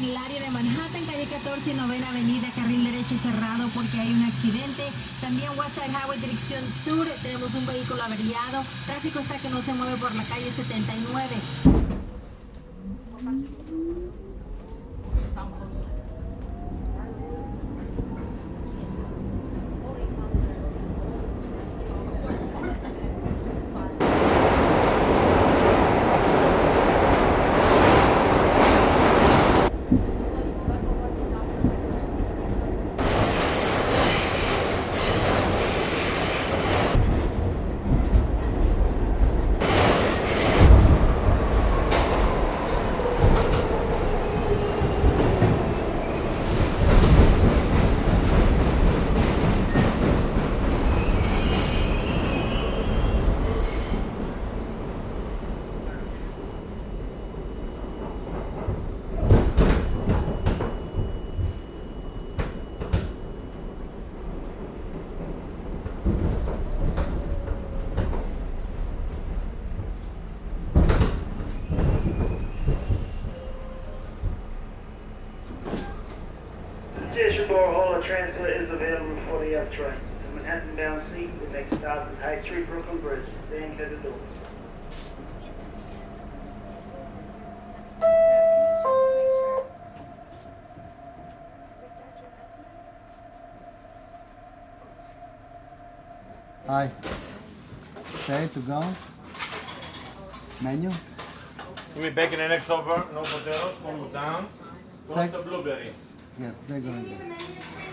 en el área de Manhattan, calle 14, novena avenida, carril derecho cerrado porque hay un accidente. También Westside Highway, dirección sur, tenemos un vehículo averiado. Tráfico está que no se mueve por la calle 79. Transfer is available for the F train. It's a Manhattan bound seat. The next stop is High Street Brooklyn Bridge. Stand clear the doors. Hi. Okay, to go. Menu. Give me bacon and eggs over, no potatoes, cool down. What's Thank- the blueberry? Yes, they're going to.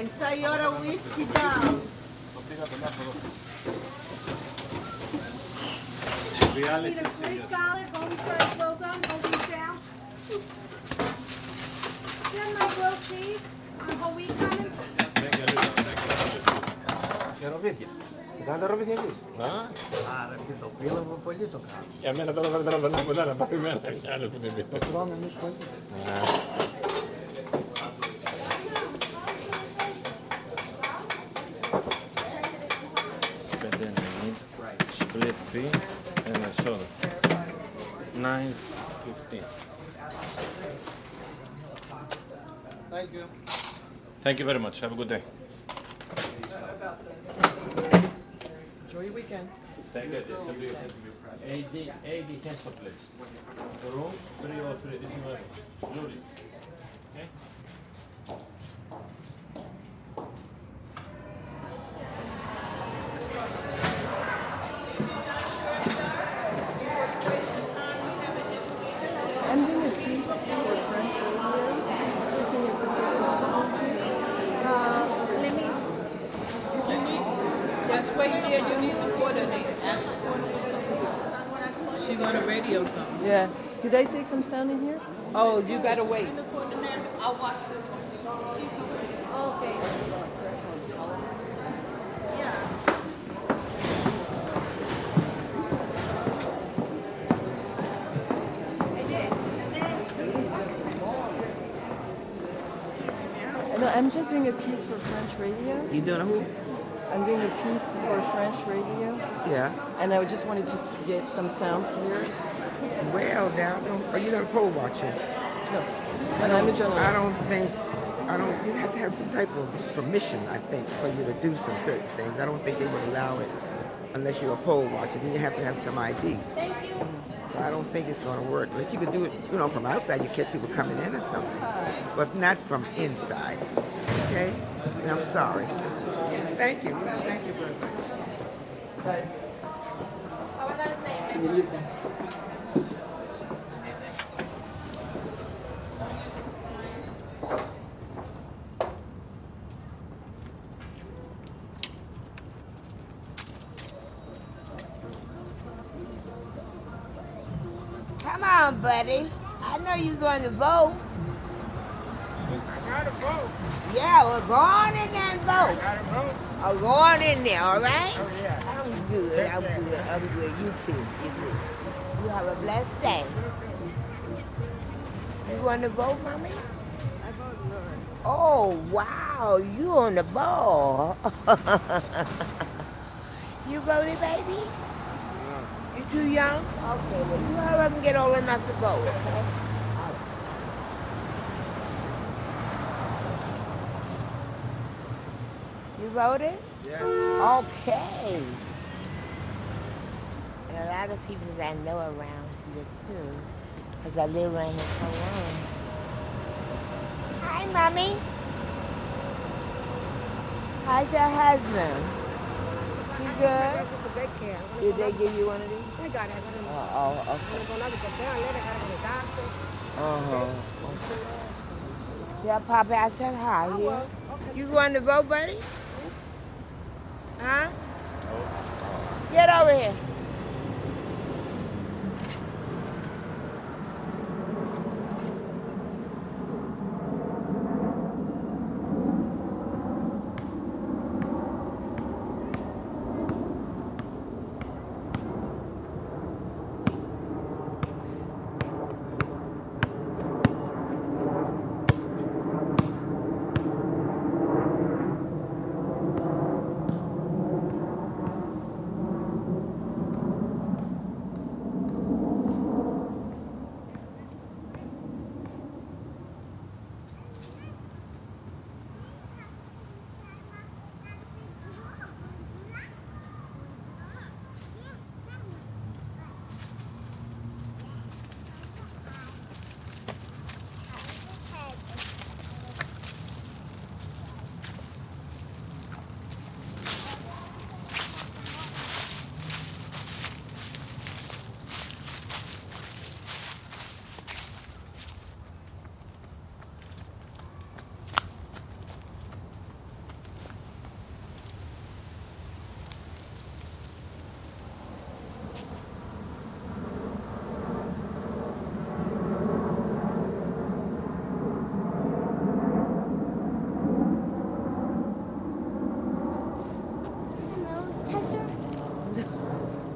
Ensai your whiskey down. Το πήγα το λάθο εδώ. Διάλυση Χεροβίδια. Το κάνετε ροβίδια εμείς. Άρα και το πύλαβο πολύ το κάνουμε. Για μένα τώρα δεν τραβαλάμε. Το τρώμε εμείς πολύ. Thank you. Thank you very much. Have a good day. Enjoy your weekend. Thank you. AD, AD Hensel, please. The room 303. This is my jury. Okay? Just wait there, you need the coordinator. Ask the coordinator. She got a radio song. Yeah. Did I take some sound in here? Oh, you gotta wait. The coordinator, I'll watch it. Okay. No, uh, I'm just doing a piece for French radio. You doing a who? I'm doing a piece for French radio, Yeah. and I just wanted to t- get some sounds here. Well, now, are you not a poll watcher? No, but I'm a journalist. I don't think. I don't. You have to have some type of permission, I think, for you to do some certain things. I don't think they would allow it unless you're a poll watcher. Then you have to have some ID. Thank you. So I don't think it's going to work. But you could do it, you know, from outside. You catch people coming in or something, but not from inside. Okay? And I'm sorry. Thank you. Thank you, brother. Come on, buddy. I know you're going to vote. I gotta vote. Yeah, well, go on in there and vote. I gotta vote. Oh, go on in there, all right? Oh, yeah. I'm good. I'm good. I'm good. You too. You too. You have a blessed day. You want to vote, mommy? I vote no. Oh, wow. You on the ball. you voted, baby? You too young? Okay, well, you hurry up and get old enough to vote, okay? Voted? Yes. Okay. And a lot of people that I know around here too, because I live around here so long. Hi, mommy. How's your husband? You good? Did they give you one of these? I got it. Oh, oh okay. Uh-huh. Yeah, Papa, I said hi. Yeah. You going to vote, buddy? Huh? Get over here.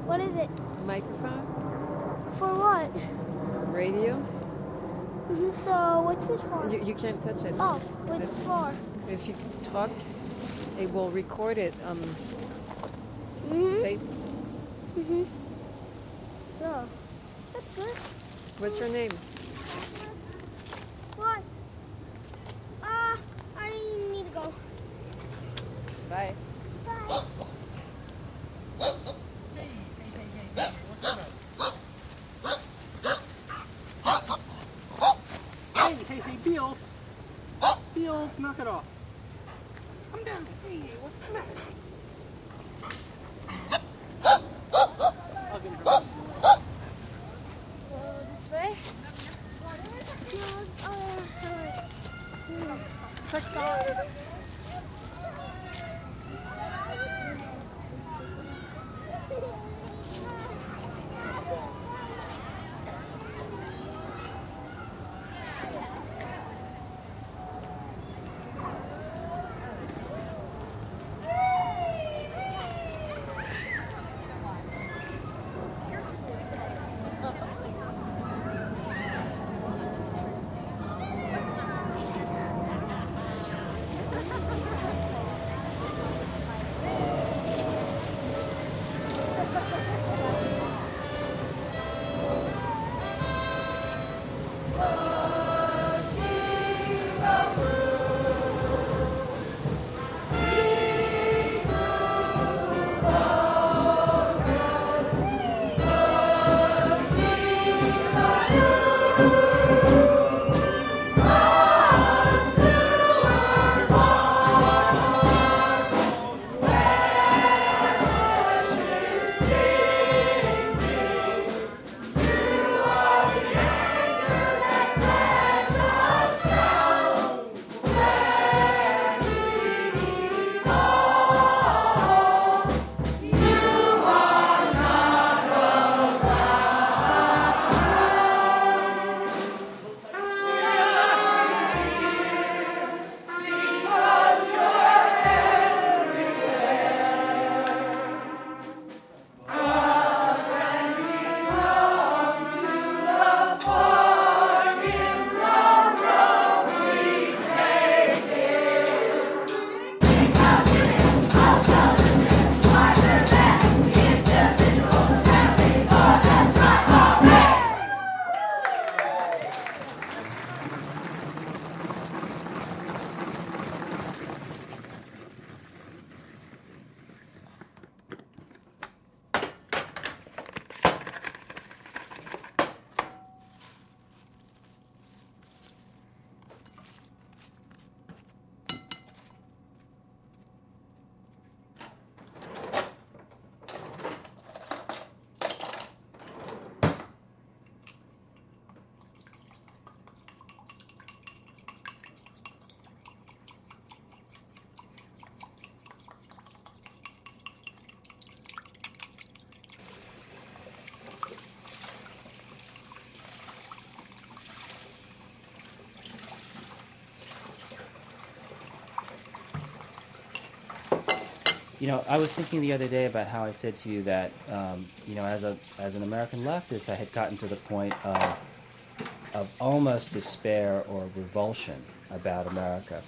What is it? Microphone? For what? Radio? Mhm, So what's this for? You, you can't touch it. Oh, it It's- for? If you talk, it will record it on Mhm. tape. Mhm. So that's good. What's your name? You know, I was thinking the other day about how I said to you that, um, you know, as a as an American leftist, I had gotten to the point of of almost despair or revulsion about America.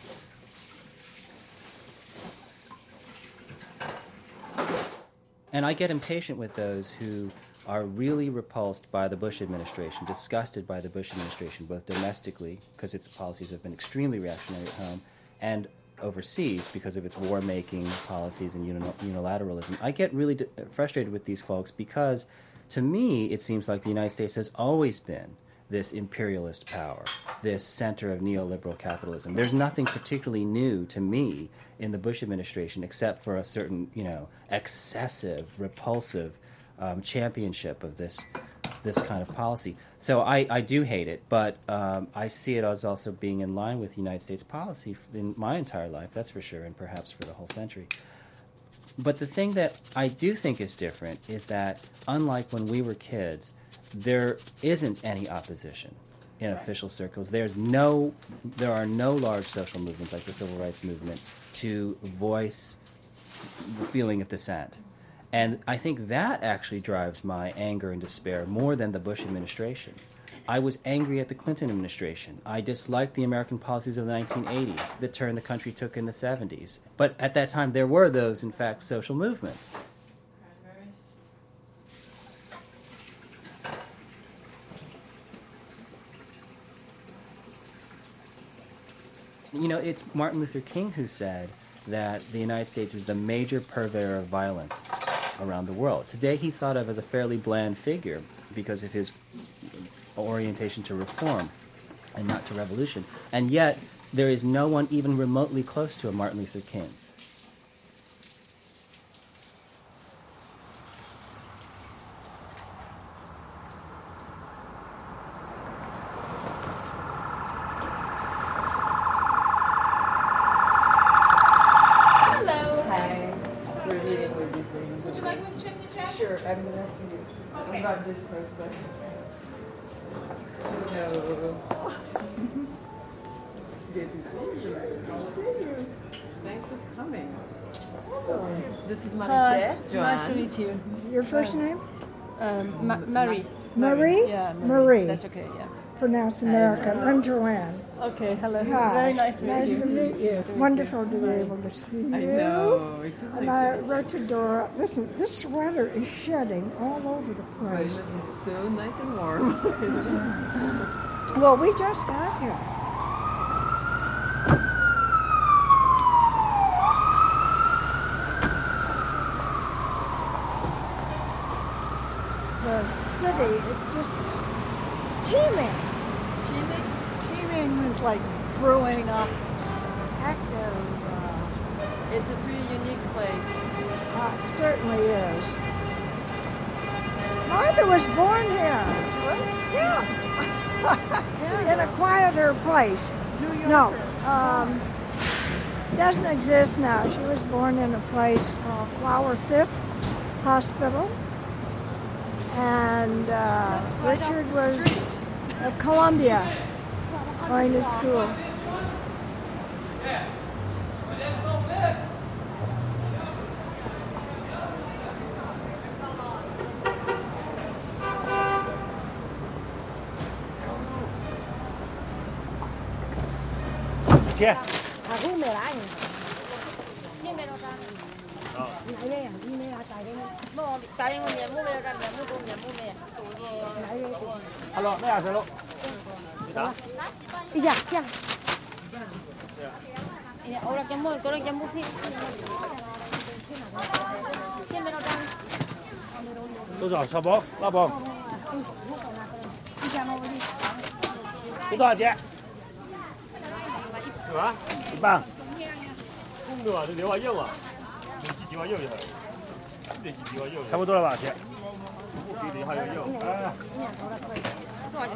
And I get impatient with those who are really repulsed by the Bush administration, disgusted by the Bush administration, both domestically, because its policies have been extremely reactionary at home, and overseas because of its war making policies and unilateralism. I get really frustrated with these folks because, to me, it seems like the United States has always been this imperialist power, this center of neoliberal capitalism. There's nothing particularly new to me in the Bush administration except for a certain, you know, excessive, repulsive um, championship of this this kind of policy. So I, I do hate it, but um, I see it as also being in line with United States policy in my entire life, that's for sure, and perhaps for the whole century. But the thing that I do think is different is that, unlike when we were kids, there isn't any opposition in official circles. There's no, there are no large social movements like the civil rights movement to voice the feeling of dissent. And I think that actually drives my anger and despair more than the Bush administration. I was angry at the Clinton administration. I disliked the American policies of the 1980s, the turn the country took in the 70s. But at that time, there were those, in fact, social movements. You know, it's Martin Luther King who said that the United States is the major purveyor of violence around the world. Today, he's thought of as a fairly bland figure because of his orientation to reform and not to revolution. And yet, there is no one even remotely close to a Martin Luther King. Hello. Hi. We're meeting with these ladies. Would you like me to check your jackets? Sure, I'm gonna have to do. Okay. I'm about this first, but. Hello. Good to see you. Good to see you. Thanks for coming. Hello. This is Hi, Marie Joanne. nice to meet you. Your first Hi. name? Um, Ma- Marie. Marie? Yeah, Marie. Marie. That's okay, yeah. Pronounce American. I'm Joanne. Okay, hello. Hi. Very nice to meet nice you. to meet you. Wonderful to be able to see you. I know, it's so And nice I wrote to Dora, listen, this sweater is shedding all over the But it place. must be so nice and warm, isn't it? Well, we just got here. The city, it's just teeming. Teeming? Is like brewing up. Heck of, uh, It's a pretty unique place. uh, certainly is. Martha was born here. Yeah. In a quieter place. No. Um, doesn't exist now. She was born in a place called Flower Fifth Hospital. And uh, Minor school. chưa? À cũng lại. Đi mẹ đâu ra? Ờ. Nãy đây à, đi mẹ ra tại đây. Mô, tại đây mẹ mua mẹ ra mua mẹ mua mẹ. Alo, à sao lộ? Đó. 一样，一样。现在，现在满，有人满多少？十包，八包。几多钱？是吧？一磅。重的话是几块肉啊？几一块肉？对，几块肉？差不多了吧？钱。比你还有肉。Rồi.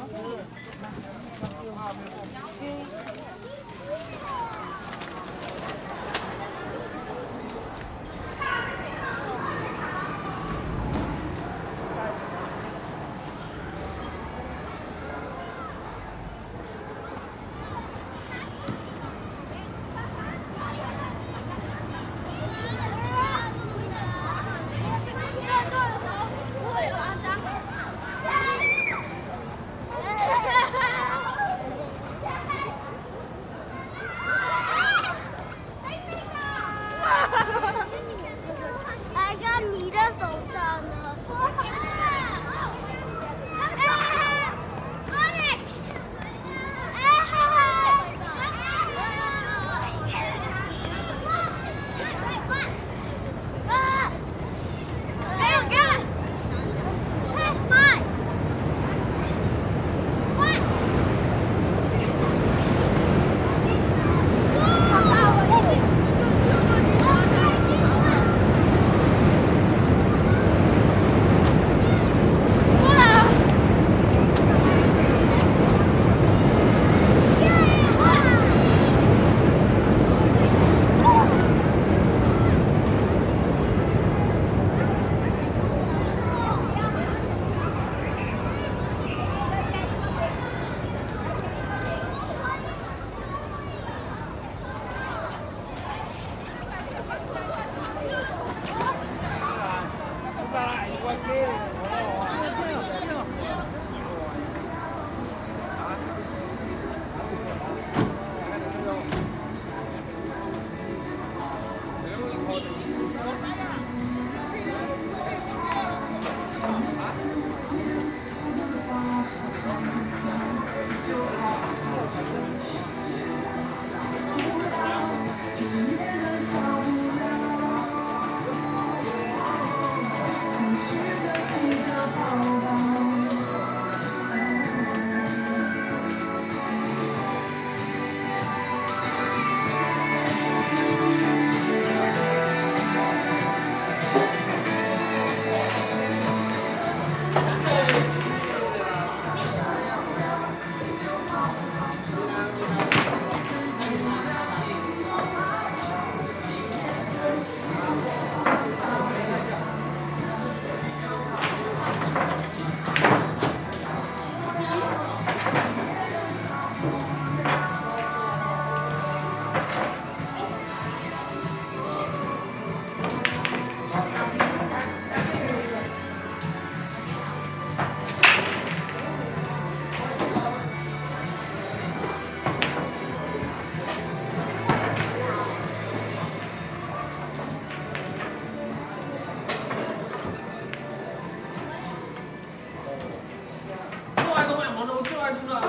누나.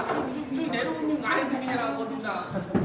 무슨 내려오는 아이들이냐, 뭐 누나.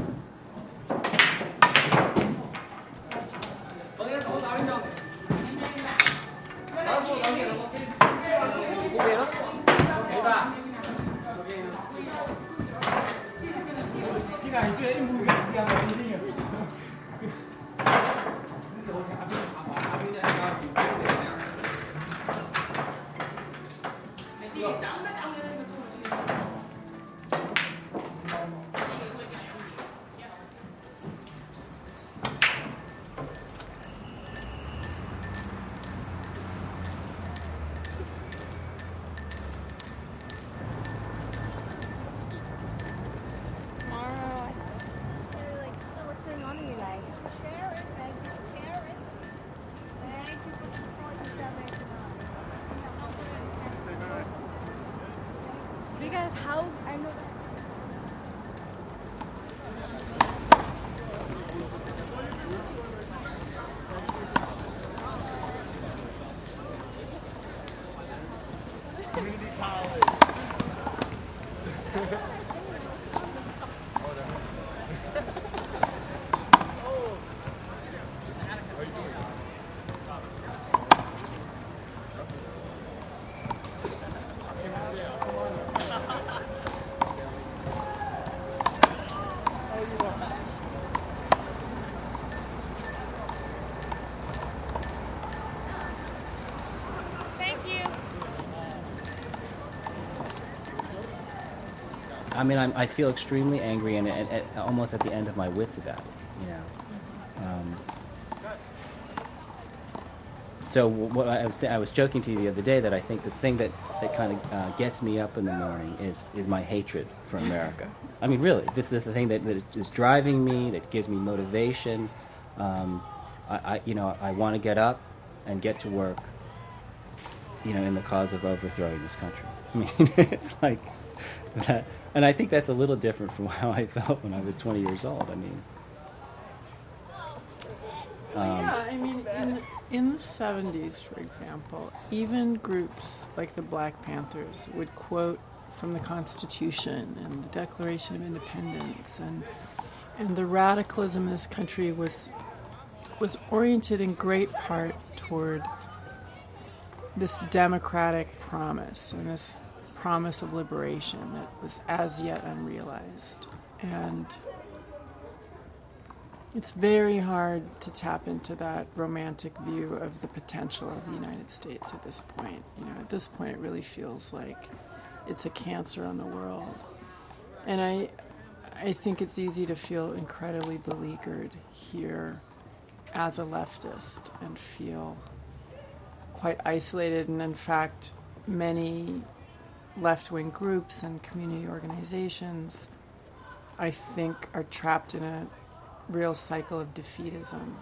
I'm, I feel extremely angry and at, at, almost at the end of my wits about it. You know. Um, so what I was I was joking to you the other day that I think the thing that, that kind of uh, gets me up in the morning is is my hatred for America. I mean, really, this is the thing that, that is driving me, that gives me motivation. Um, I, I, you know, I want to get up and get to work. You know, in the cause of overthrowing this country. I mean, it's like that, and I think that's a little different from how I felt when I was 20 years old. I mean, um, yeah, I mean, in, in the 70s, for example, even groups like the Black Panthers would quote from the Constitution and the Declaration of Independence, and and the radicalism in this country was was oriented in great part toward this democratic promise and this promise of liberation that was as yet unrealized. And it's very hard to tap into that romantic view of the potential of the United States at this point. You know, at this point, it really feels like it's a cancer on the world. And I, I think it's easy to feel incredibly beleaguered here as a leftist and feel quite isolated. And in fact, many left wing groups and community organizations, I think, are trapped in a real cycle of defeatism.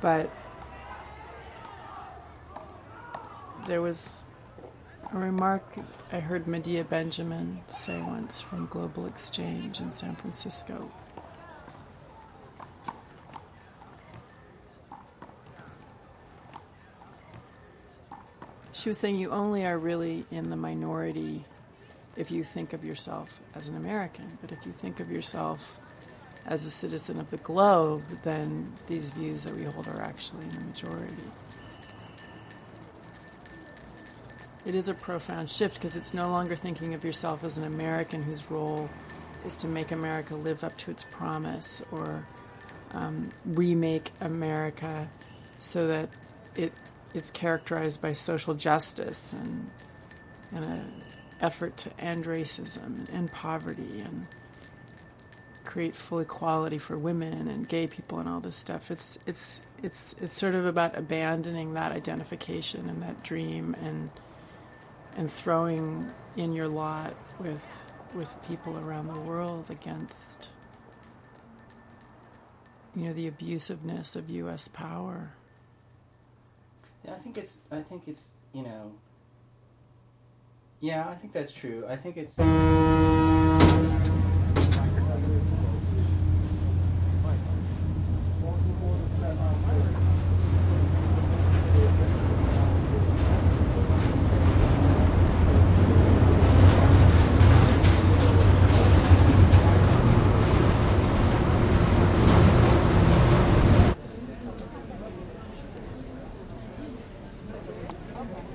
But there was a remark I heard Medea Benjamin say once from Global Exchange in San Francisco. She was saying you only are really in the minority if you think of yourself as an American, but if you think of yourself as a citizen of the globe, then these views that we hold are actually in the majority. It is a profound shift because it's no longer thinking of yourself as an American whose role is to make America live up to its promise or um, remake America so that it it's characterized by social justice and and an effort to end racism and poverty and create full equality for women and gay people and all this stuff. It's it's it's it's sort of about abandoning that identification and that dream and and throwing in your lot with with people around the world against you know the abusiveness of US power. I think it's. I think it's. You know. Yeah, I think that's true. I think it's.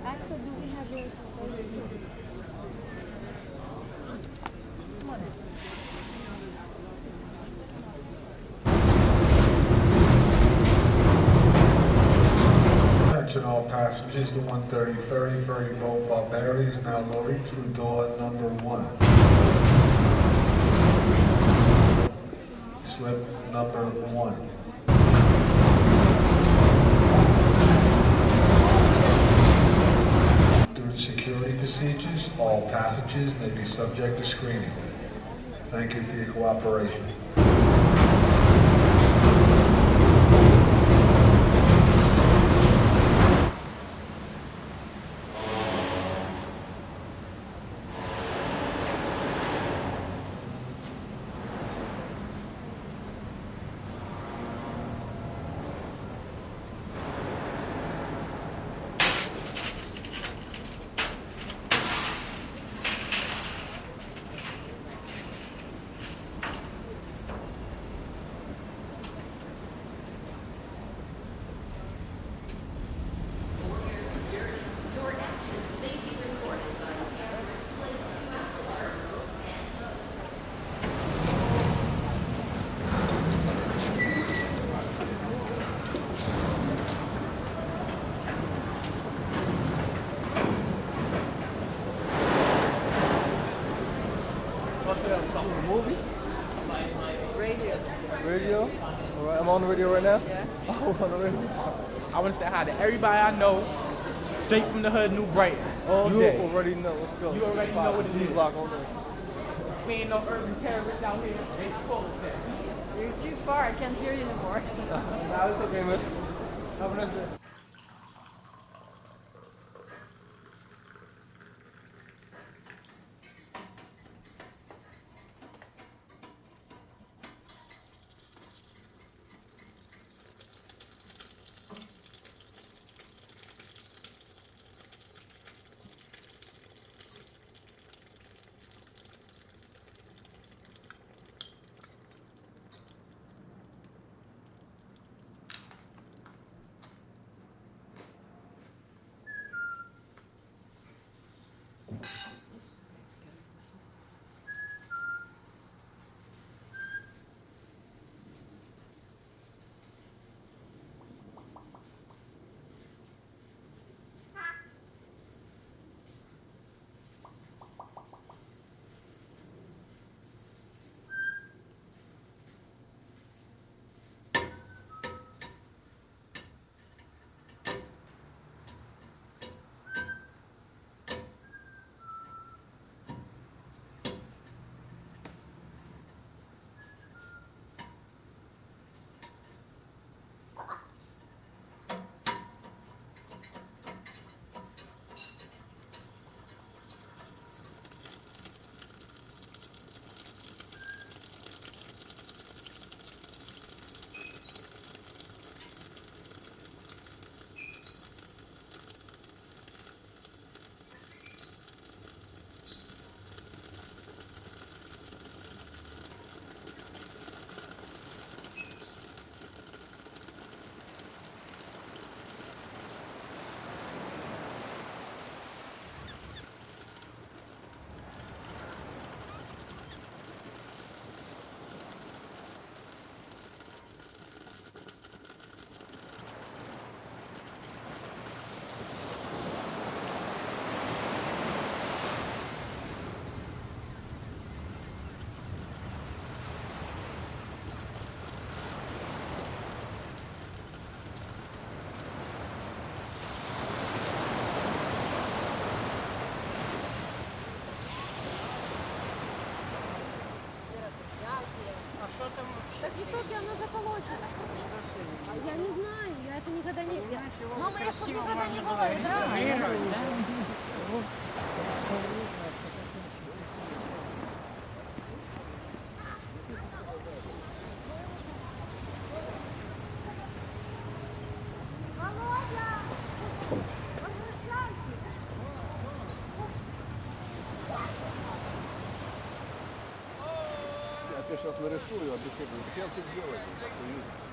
Axel, do we have yours? Passengers, the 130 ferry, ferry boat Barberi is now loading through door number one. Slip number one. Due to security procedures, all passengers may be subject to screening. Thank you for your cooperation. Movie? Radio. Radio? Right, I'm on the radio right now? Yeah. Oh, on the radio. I want to say hi to everybody I know, straight from the hood, New Brighton, all you day. already know. Let's go. You already know what it D is. block all. We ain't no urban terrorists out here. It's cold there. You're too far. I can't hear you anymore. nah, it's okay, miss. Have a nice day. Мама, я тут никогда не была. да. Я сейчас нарисую, а ты что, кем ты сделаешь?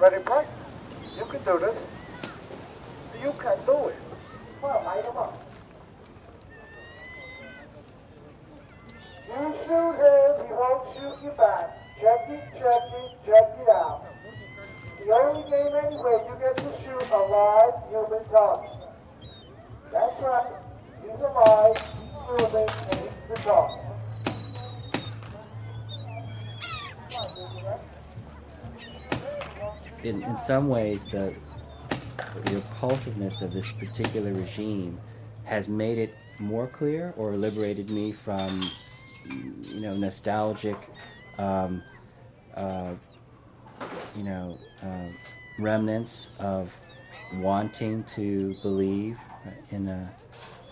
Come on, guys, you ready to play? You can do this. Some ways, the, repulsiveness of this particular regime has made it more clear or liberated me from, you know, nostalgic, um, uh, you know, uh, remnants of wanting to believe in a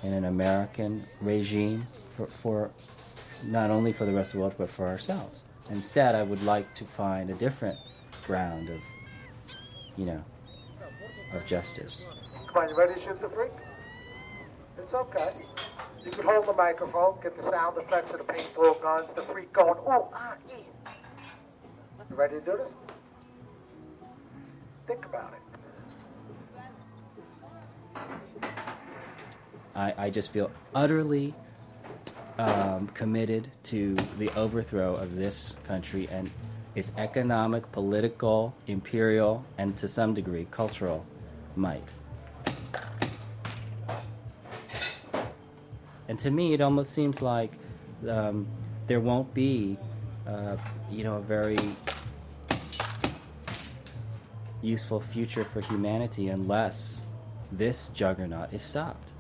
in an American regime for, for not only for the rest of the world but for ourselves. Instead, I would like to find a different ground of, you know, of justice. Come on, you ready to shoot the freak? It's okay. You can hold the microphone, get the sound effects of the paintball guns, the freak going, oh, ah, yeah. You ready to do this? Think about it. I, I just feel utterly um, committed to the overthrow of this country and its economic, political, imperial, and to some degree cultural might. And to me, it almost seems like um, there won't be, uh, you know, a very useful future for humanity unless this juggernaut is stopped.